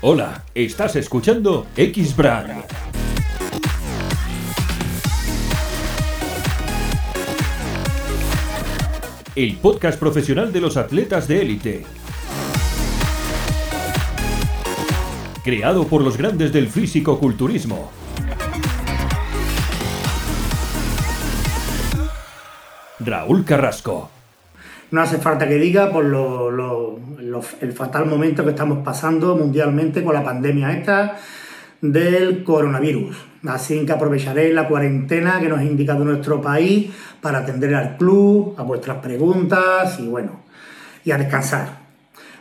Hola, estás escuchando X-Brand. El podcast profesional de los atletas de élite. Creado por los grandes del físico-culturismo. Raúl Carrasco. No hace falta que diga por lo, lo- el fatal momento que estamos pasando mundialmente con la pandemia esta del coronavirus. Así que aprovecharé la cuarentena que nos ha indicado nuestro país para atender al club, a vuestras preguntas y bueno, y a descansar.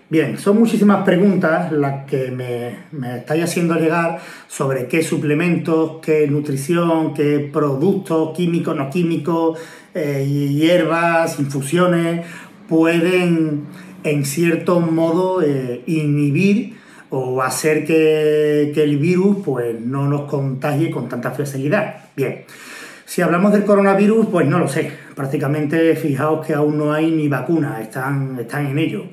Bien, son muchísimas preguntas las que me, me estáis haciendo llegar sobre qué suplementos, qué nutrición, qué productos químicos, no químicos, eh, hierbas, infusiones pueden en cierto modo eh, inhibir o hacer que, que el virus pues, no nos contagie con tanta facilidad. Bien, si hablamos del coronavirus, pues no lo sé. Prácticamente fijaos que aún no hay ni vacuna, están, están en ello.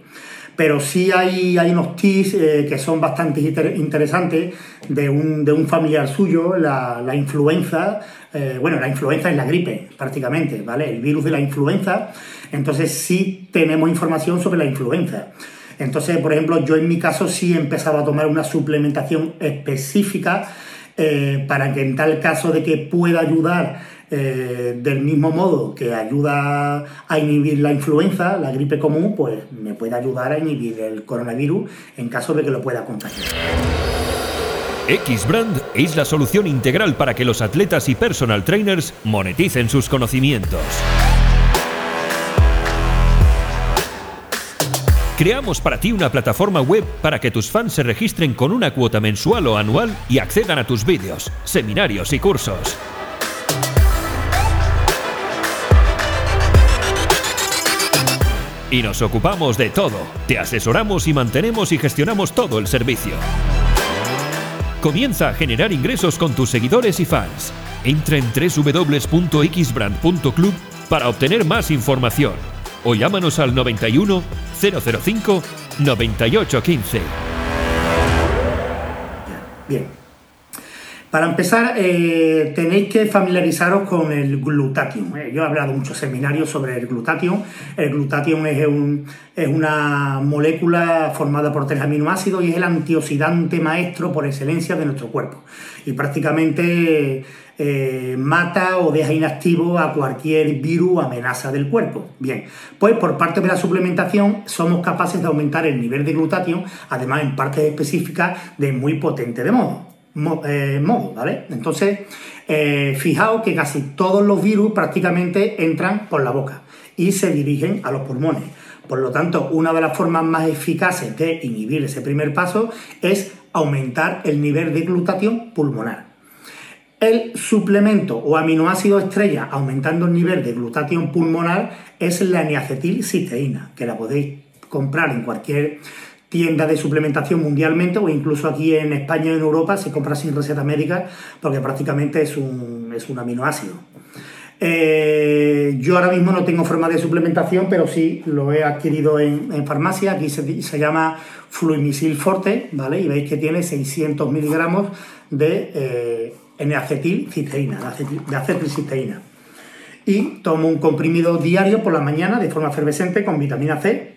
Pero sí hay, hay unos tips eh, que son bastante inter- interesantes de un, de un familiar suyo, la, la influenza. eh, bueno, la influenza es la gripe, prácticamente, ¿vale? El virus de la influenza. Entonces sí tenemos información sobre la influenza. Entonces, por ejemplo, yo en mi caso sí empezaba a tomar una suplementación específica eh, para que en tal caso de que pueda ayudar eh, del mismo modo que ayuda a inhibir la influenza, la gripe común, pues me puede ayudar a inhibir el coronavirus en caso de que lo pueda contagiar. X-Brand es la solución integral para que los atletas y personal trainers moneticen sus conocimientos. Creamos para ti una plataforma web para que tus fans se registren con una cuota mensual o anual y accedan a tus vídeos, seminarios y cursos. Y nos ocupamos de todo. Te asesoramos y mantenemos y gestionamos todo el servicio. Comienza a generar ingresos con tus seguidores y fans. Entra en www.xbrand.club para obtener más información o llámanos al 91 005 9815. Bien. Para empezar, eh, tenéis que familiarizaros con el glutatión. Eh, yo he hablado muchos seminarios sobre el glutatión. El glutatión es, un- es una molécula formada por tres aminoácidos y es el antioxidante maestro por excelencia de nuestro cuerpo. Y prácticamente eh, mata o deja inactivo a cualquier virus o amenaza del cuerpo. Bien, pues por parte de la suplementación somos capaces de aumentar el nivel de glutatión, además en partes específicas de muy potente de modo mo- eh, ¿vale? Entonces, eh, fijaos que casi todos los virus prácticamente entran por la boca y se dirigen a los pulmones. Por lo tanto, una de las formas más eficaces de inhibir ese primer paso es aumentar el nivel de glutatión pulmonar. El suplemento o aminoácido estrella aumentando el nivel de glutatión pulmonar es la niacetilcisteína, que la podéis comprar en cualquier tienda de suplementación mundialmente o incluso aquí en España y en Europa se compra sin receta médica porque prácticamente es un, es un aminoácido. Eh, yo ahora mismo no tengo forma de suplementación, pero sí lo he adquirido en, farmacia. Aquí se, se llama Fluimisil Forte, ¿vale? Y veis que tiene 600 miligramos de eh, N-acetilcisteína, de acetil- de acetilcisteína. Y tomo un comprimido diario por la mañana de forma efervescente con vitamina C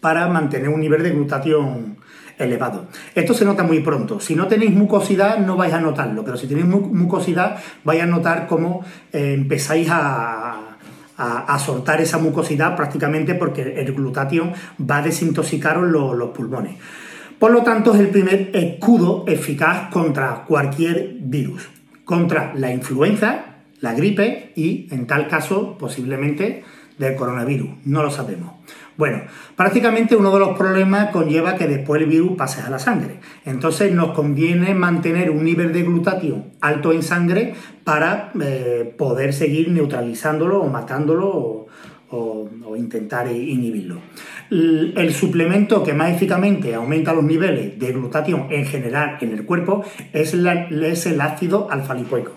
para mantener un nivel de glutatión elevado. Esto se nota muy pronto. Si no tenéis mucosidad no vais a notarlo, pero si tenéis mu- mucosidad vais a notar cómo eh, empezáis a, a, a soltar esa mucosidad prácticamente porque el glutatión va a desintoxicaros lo- los pulmones. Por lo tanto, es el primer escudo eficaz contra cualquier virus, contra la influenza, la gripe y, en tal caso, posiblemente del coronavirus. No lo sabemos. Bueno, prácticamente uno de los problemas conlleva que después el virus pase a la sangre. Entonces nos conviene mantener un nivel de glutatión alto en sangre para eh, poder seguir neutralizándolo o matándolo o, intentar inhibirlo. El suplemento que más eficazmente aumenta los niveles de glutatión en general en el cuerpo es, es el ácido alfa-lipoico.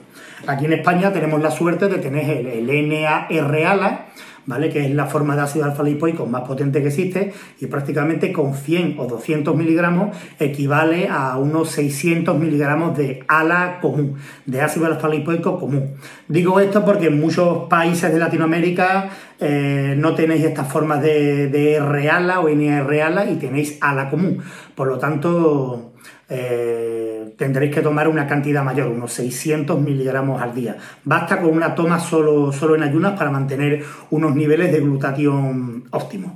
Aquí en España tenemos la suerte de tener el, el NAR-ALA, ¿vale? Que es la forma de ácido alfa lipoico más potente que existe y prácticamente con 100 o 200 miligramos equivale a unos 600 miligramos de ALA común, de ácido alfa lipoico común. Digo esto porque en muchos países de Latinoamérica eh, no tenéis estas formas de, de R-ALA o NR-ALA y tenéis ALA común. Por lo tanto, eh, tendréis que tomar una cantidad mayor, unos 600 miligramos al día. Basta con una toma solo, solo en ayunas para mantener unos niveles de glutatión óptimos.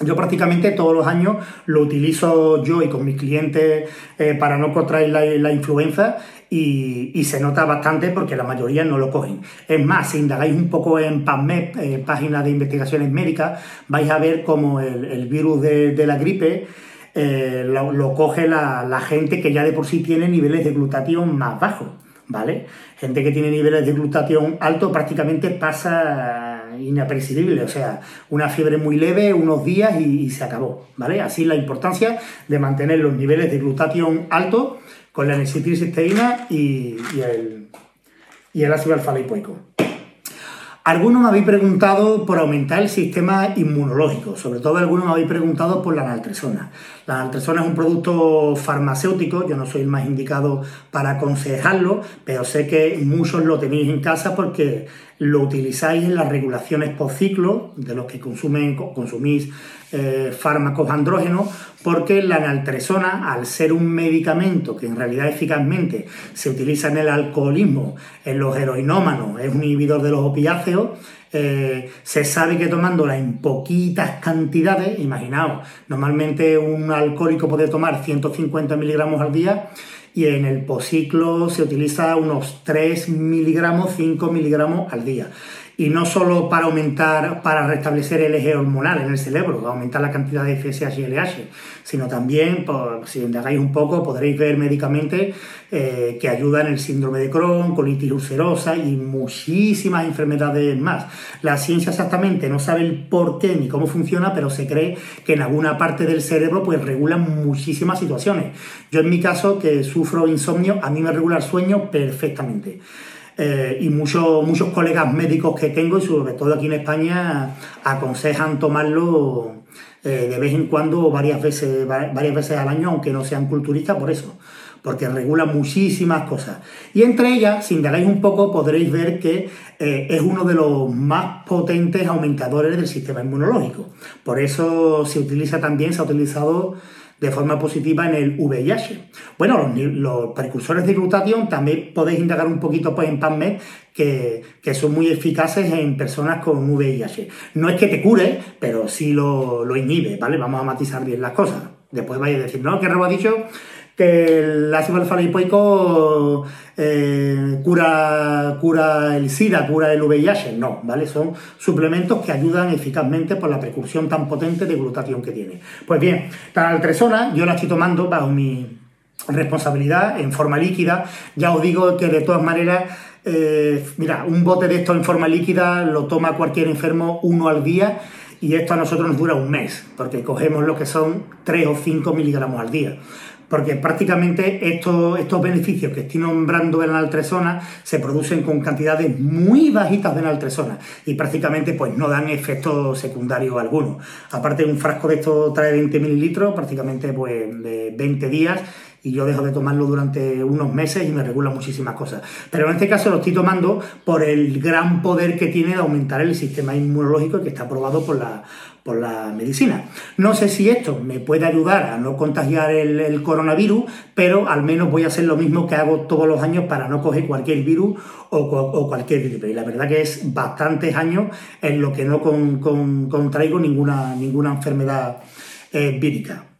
Yo prácticamente todos los años lo utilizo yo y con mis clientes eh, para no contraer la, influenza y, se nota bastante porque la mayoría no lo cogen. Es más, si indagáis un poco en PubMed, eh, página de investigaciones médicas, vais a ver como el, virus de la gripe eh, lo, coge la, gente que ya de por sí tiene niveles de glutatión más bajos, ¿vale? Gente que tiene niveles de glutatión alto prácticamente pasa inapercibible, o sea, una fiebre muy leve, unos días y, se acabó, ¿vale? Así la importancia de mantener los niveles de glutatión altos con la N-acetilcisteína y, el, y el ácido alfa lipoico. Algunos me habéis preguntado por aumentar el sistema inmunológico, sobre todo algunos me habéis preguntado por la naltresona. La naltresona es un producto farmacéutico, yo no soy el más indicado para aconsejarlo, pero sé que muchos lo tenéis en casa porque lo utilizáis en las regulaciones por ciclo de los que consumen, consumís eh, fármacos andrógenos, porque la naltresona, al ser un medicamento que en realidad eficazmente se utiliza en el alcoholismo, en los heroinómanos, es un inhibidor de los opiáceos, eh, se sabe que tomándola en poquitas cantidades, imaginaos, normalmente un alcohólico puede tomar 150 miligramos al día y en el posiclo se utiliza unos 3 miligramos, 5 miligramos al día y no solo para aumentar, para restablecer el eje hormonal en el cerebro, aumentar la cantidad de FSH y LH, sino también, por, si indagáis un poco, podréis ver médicamente eh, que ayudan el síndrome de Crohn, colitis ulcerosa y muchísimas enfermedades más. La ciencia exactamente no sabe el por qué ni cómo funciona, pero se cree que en alguna parte del cerebro pues regulan muchísimas situaciones. Yo en mi caso, que sufro insomnio, a mí me regula el sueño perfectamente. Eh, y muchos, muchos colegas médicos que tengo, y sobre todo aquí en España, aconsejan tomarlo eh, de vez en cuando, varias veces, varias veces al año, aunque no sean culturistas, por eso, porque regula muchísimas cosas. Y entre ellas, si indagáis un poco, podréis ver que eh, es uno de los más potentes aumentadores del sistema inmunológico. Por eso se utiliza también, se ha utilizado de forma positiva en el VIH. Bueno, los, precursores de glutatión también podéis indagar un poquito pues, en PubMed que, son muy eficaces en personas con VIH. No es que te cure, pero sí lo, lo inhibe, ¿vale? Vamos a matizar bien las cosas. Después vais a decir, no, que Rebo ha dicho que el ácido alfa lipoico eh, cura, cura el SIDA, cura el VIH. No, ¿vale? Son suplementos que ayudan eficazmente por la precursión tan potente de glutatión que tiene. Pues bien, la altresona yo la estoy tomando bajo mi responsabilidad en forma líquida. Ya os digo que de todas maneras, eh, mira, un bote de esto en forma líquida lo toma cualquier enfermo uno al día y esto a nosotros nos dura un mes, porque cogemos lo que son 3 o 5 miligramos al día porque prácticamente estos, estos beneficios que estoy nombrando en la altresona se producen con cantidades muy bajitas de naltresona y prácticamente pues no dan efecto secundario alguno. Aparte un frasco de esto trae 20 mililitros, prácticamente pues de 20 días y yo dejo de tomarlo durante unos meses y me regula muchísimas cosas. Pero en este caso lo estoy tomando por el gran poder que tiene de aumentar el sistema inmunológico que está aprobado por la, por la medicina. No sé si esto me puede ayudar a no contagiar el, coronavirus, pero al menos voy a hacer lo mismo que hago todos los años para no coger cualquier virus o, cualquier gripe. Y la verdad que es bastantes años en lo que no contraigo ninguna, ninguna enfermedad eh, vírica.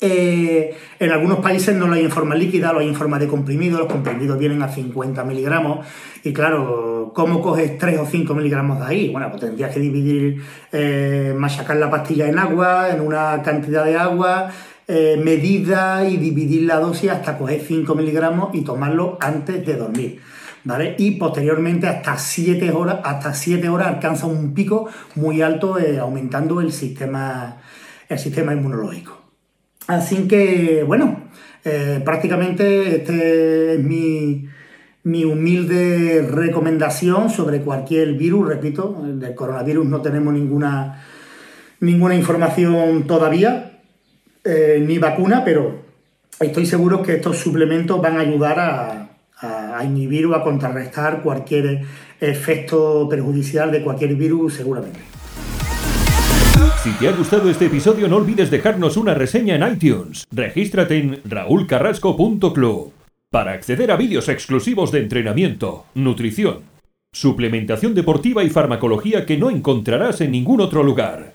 Eh, en algunos países no lo hay en forma líquida, lo hay en forma de comprimido, los comprimidos vienen a 50 miligramos y claro, ¿cómo coges 3 o 5 miligramos de ahí? Bueno, pues tendrías que dividir, eh, machacar la pastilla en agua, en una cantidad de agua, eh, medida y dividir la dosis hasta coger 5 miligramos y tomarlo antes de dormir. ¿Vale? Y posteriormente hasta 7 horas, hasta 7 horas alcanza un pico muy alto aumentando el sistema, el sistema inmunológico. Así que, bueno, eh, prácticamente este es mi, mi humilde recomendación sobre cualquier virus, repito, del coronavirus no tenemos ninguna, ninguna información todavía, eh, ni vacuna, pero estoy seguro que estos suplementos van a ayudar a, a, inhibir o a contrarrestar cualquier efecto perjudicial de cualquier virus seguramente. Si te ha gustado este episodio no olvides dejarnos una reseña en iTunes. Regístrate en raulcarrasco.club para acceder a vídeos exclusivos de entrenamiento, nutrición, suplementación deportiva y farmacología que no encontrarás en ningún otro lugar.